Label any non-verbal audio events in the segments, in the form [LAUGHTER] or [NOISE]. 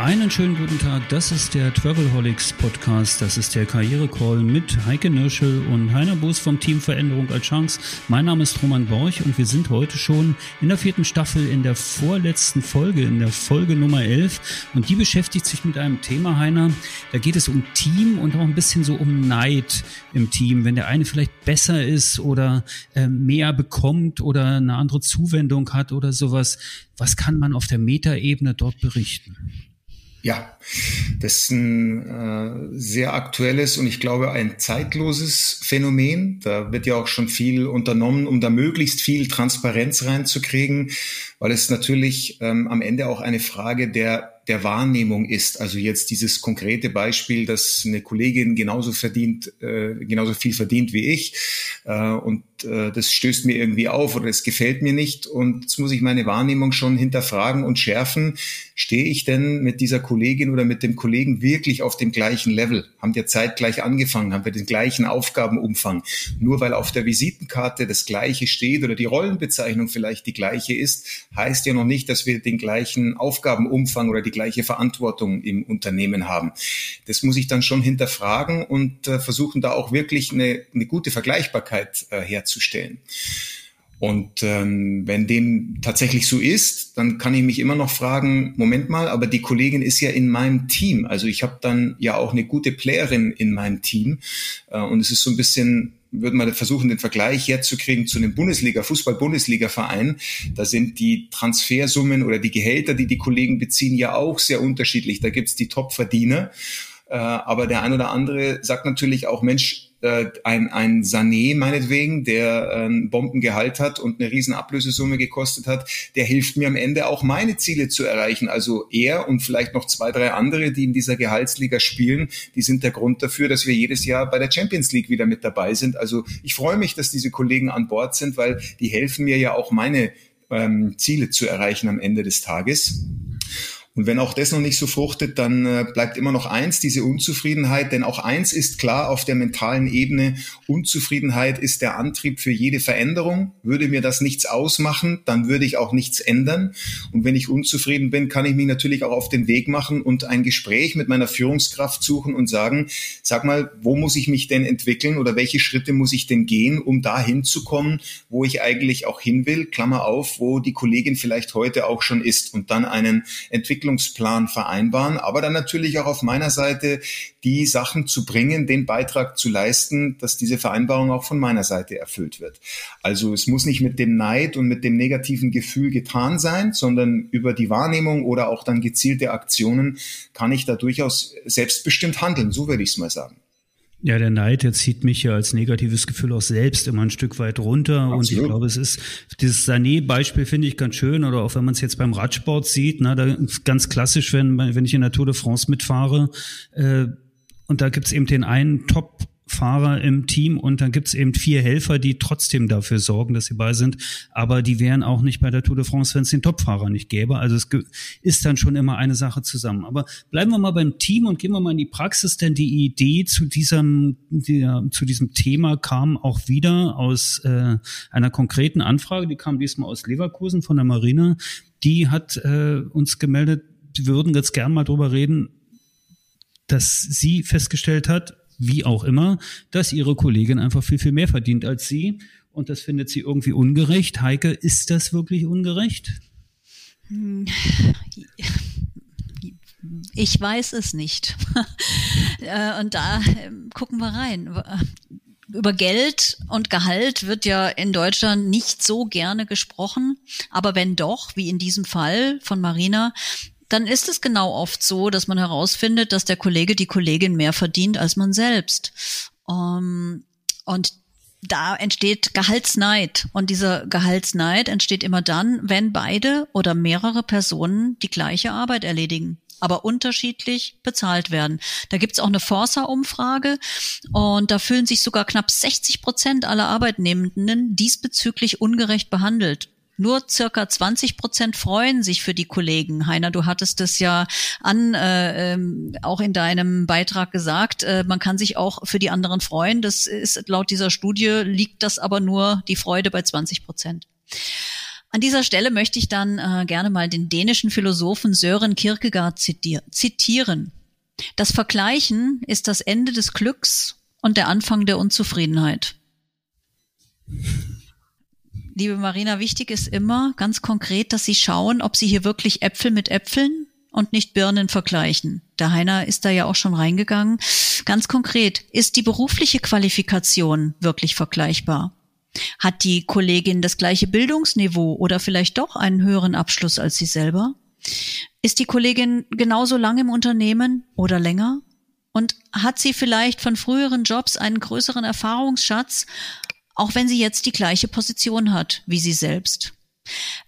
Einen schönen guten Tag, das ist der Travelholics Podcast, das ist der Karriere-Call mit Heike Nirschel und Heiner Boos vom Team Veränderung als Chance. Mein Name ist Roman Borch und wir sind heute schon in der vierten Staffel in der vorletzten Folge, in der Folge Nummer 11 und die beschäftigt sich mit einem Thema, Heiner, da geht es um Team und auch ein bisschen so um Neid im Team, wenn der eine vielleicht besser ist oder äh, mehr bekommt oder eine andere Zuwendung hat oder sowas. Was kann man auf der Metaebene dort berichten? Ja, das ist ein äh, sehr aktuelles und ich glaube ein zeitloses Phänomen. Da wird ja auch schon viel unternommen, um da möglichst viel Transparenz reinzukriegen, weil es natürlich ähm, am Ende auch eine Frage der der Wahrnehmung ist. Also jetzt dieses konkrete Beispiel, dass eine Kollegin genauso verdient, äh, genauso viel verdient wie ich äh, und äh, das stößt mir irgendwie auf oder es gefällt mir nicht und jetzt muss ich meine Wahrnehmung schon hinterfragen und schärfen. Stehe ich denn mit dieser Kollegin oder mit dem Kollegen wirklich auf dem gleichen Level? Haben wir zeitgleich angefangen? Haben wir den gleichen Aufgabenumfang? Nur weil auf der Visitenkarte das Gleiche steht oder die Rollenbezeichnung vielleicht die gleiche ist, heißt ja noch nicht, dass wir den gleichen Aufgabenumfang oder die gleiche Verantwortung im Unternehmen haben. Das muss ich dann schon hinterfragen und äh, versuchen da auch wirklich eine, eine gute Vergleichbarkeit äh, herzustellen. Und ähm, wenn dem tatsächlich so ist, dann kann ich mich immer noch fragen, Moment mal, aber die Kollegin ist ja in meinem Team. Also ich habe dann ja auch eine gute Playerin in meinem Team. Äh, und es ist so ein bisschen würde man versuchen, den Vergleich herzukriegen zu einem Bundesliga, Fußball-Bundesliga-Verein. Da sind die Transfersummen oder die Gehälter, die die Kollegen beziehen, ja auch sehr unterschiedlich. Da gibt's die Top-Verdiener. Äh, aber der ein oder andere sagt natürlich auch, Mensch, äh, ein, ein Sané meinetwegen, der ein ähm, Bombengehalt hat und eine riesen Ablösesumme gekostet hat, der hilft mir am Ende auch meine Ziele zu erreichen. Also er und vielleicht noch zwei, drei andere, die in dieser Gehaltsliga spielen, die sind der Grund dafür, dass wir jedes Jahr bei der Champions League wieder mit dabei sind. Also ich freue mich, dass diese Kollegen an Bord sind, weil die helfen mir ja auch meine ähm, Ziele zu erreichen am Ende des Tages. Und wenn auch das noch nicht so fruchtet, dann äh, bleibt immer noch eins, diese Unzufriedenheit. Denn auch eins ist klar auf der mentalen Ebene, Unzufriedenheit ist der Antrieb für jede Veränderung. Würde mir das nichts ausmachen, dann würde ich auch nichts ändern. Und wenn ich unzufrieden bin, kann ich mich natürlich auch auf den Weg machen und ein Gespräch mit meiner Führungskraft suchen und sagen, sag mal, wo muss ich mich denn entwickeln oder welche Schritte muss ich denn gehen, um da hinzukommen, wo ich eigentlich auch hin will, Klammer auf, wo die Kollegin vielleicht heute auch schon ist und dann einen Entwicklung Entwicklungsplan vereinbaren, aber dann natürlich auch auf meiner Seite die Sachen zu bringen, den Beitrag zu leisten, dass diese Vereinbarung auch von meiner Seite erfüllt wird. Also es muss nicht mit dem Neid und mit dem negativen Gefühl getan sein, sondern über die Wahrnehmung oder auch dann gezielte Aktionen kann ich da durchaus selbstbestimmt handeln, so würde ich es mal sagen. Ja, der Neid, der zieht mich ja als negatives Gefühl auch selbst immer ein Stück weit runter. Absolut. Und ich glaube, es ist, dieses Sané-Beispiel finde ich ganz schön. Oder auch wenn man es jetzt beim Radsport sieht, na, da ganz klassisch, wenn, wenn ich in der Tour de France mitfahre, äh, und da gibt's eben den einen Top Fahrer im Team und dann gibt's eben vier Helfer, die trotzdem dafür sorgen, dass sie bei sind. Aber die wären auch nicht bei der Tour de France, wenn es den Topfahrer nicht gäbe. Also es ist dann schon immer eine Sache zusammen. Aber bleiben wir mal beim Team und gehen wir mal in die Praxis, denn die Idee zu diesem, die, zu diesem Thema kam auch wieder aus äh, einer konkreten Anfrage, die kam diesmal aus Leverkusen von der Marine. Die hat äh, uns gemeldet, wir würden jetzt gern mal drüber reden, dass sie festgestellt hat, wie auch immer, dass ihre Kollegin einfach viel, viel mehr verdient als sie. Und das findet sie irgendwie ungerecht. Heike, ist das wirklich ungerecht? Ich weiß es nicht. [LAUGHS] Äh, und da ähm, gucken wir rein. Über Geld und Gehalt wird ja in Deutschland nicht so gerne gesprochen. Aber wenn doch, wie in diesem Fall von Marina, dann ist es genau oft so, dass man herausfindet, dass der Kollege, die Kollegin mehr verdient als man selbst. Ähm, und da entsteht Gehaltsneid. Und dieser Gehaltsneid entsteht immer dann, wenn beide oder mehrere Personen die gleiche Arbeit erledigen aber unterschiedlich bezahlt werden. Da gibt's auch eine Forsa-Umfrage und da fühlen sich sogar knapp 60 Prozent aller Arbeitnehmenden diesbezüglich ungerecht behandelt Nur circa 20 Prozent freuen sich für die Kollegen. Heiner, du hattest es ja an, äh, ähm, auch in deinem Beitrag gesagt, äh, man kann sich auch für die anderen freuen. Das ist laut dieser Studie liegt das aber nur die Freude bei 20 Prozent. An dieser Stelle möchte ich dann äh, gerne mal den dänischen Philosophen Sören Kierkegaard zitieren. Das Vergleichen ist das Ende des Glücks und der Anfang der Unzufriedenheit. Liebe Marina, wichtig ist immer ganz konkret, dass Sie schauen, ob Sie hier wirklich Äpfel mit Äpfeln und nicht Birnen vergleichen. Der Heiner ist da ja auch schon reingegangen. Ganz konkret, ist die berufliche Qualifikation wirklich vergleichbar? Hat die Kollegin das gleiche Bildungsniveau oder vielleicht doch einen höheren Abschluss als sie selber? Ist die Kollegin genauso lange im Unternehmen oder länger? Und hat sie vielleicht von früheren Jobs einen größeren Erfahrungsschatz, auch wenn sie jetzt die gleiche Position hat wie sie selbst?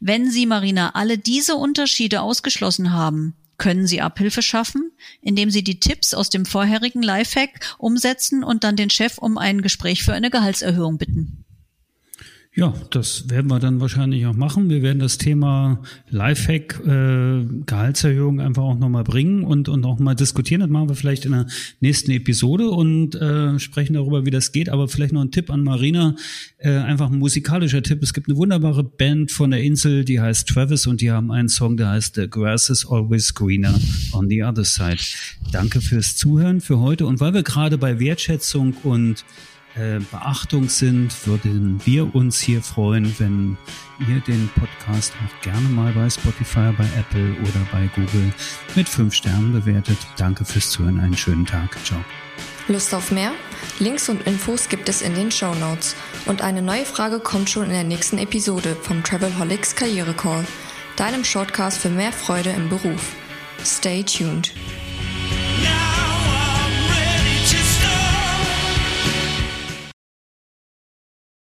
Wenn Sie, Marina, alle diese Unterschiede ausgeschlossen haben, können Sie Abhilfe schaffen, indem Sie die Tipps aus dem vorherigen Lifehack umsetzen und dann den Chef um ein Gespräch für eine Gehaltserhöhung bitten. Ja, das werden wir dann wahrscheinlich auch machen. Wir werden das Thema Lifehack, äh, Gehaltserhöhung einfach auch nochmal bringen und, und auch mal diskutieren. Das machen wir vielleicht in der nächsten Episode und äh, sprechen darüber, wie das geht. Aber vielleicht noch ein Tipp an Marina, äh, einfach ein musikalischer Tipp. Es gibt eine wunderbare Band von der Insel, die heißt Travis und die haben einen Song, der heißt The Grass is Always Greener on the Other Side. Danke fürs Zuhören für heute. Und weil wir gerade bei Wertschätzung und äh, Beachtung sind, würden wir uns hier freuen, wenn ihr den Podcast auch gerne mal bei Spotify, bei Apple oder bei Google mit fünf Sternen bewertet. Danke fürs Zuhören, einen schönen Tag. Ciao. Lust auf mehr? Links und Infos gibt es in den Show Notes. Und eine neue Frage kommt schon in der nächsten Episode vom Travelholics Karriere Call, deinem Shortcast für mehr Freude im Beruf. Stay tuned.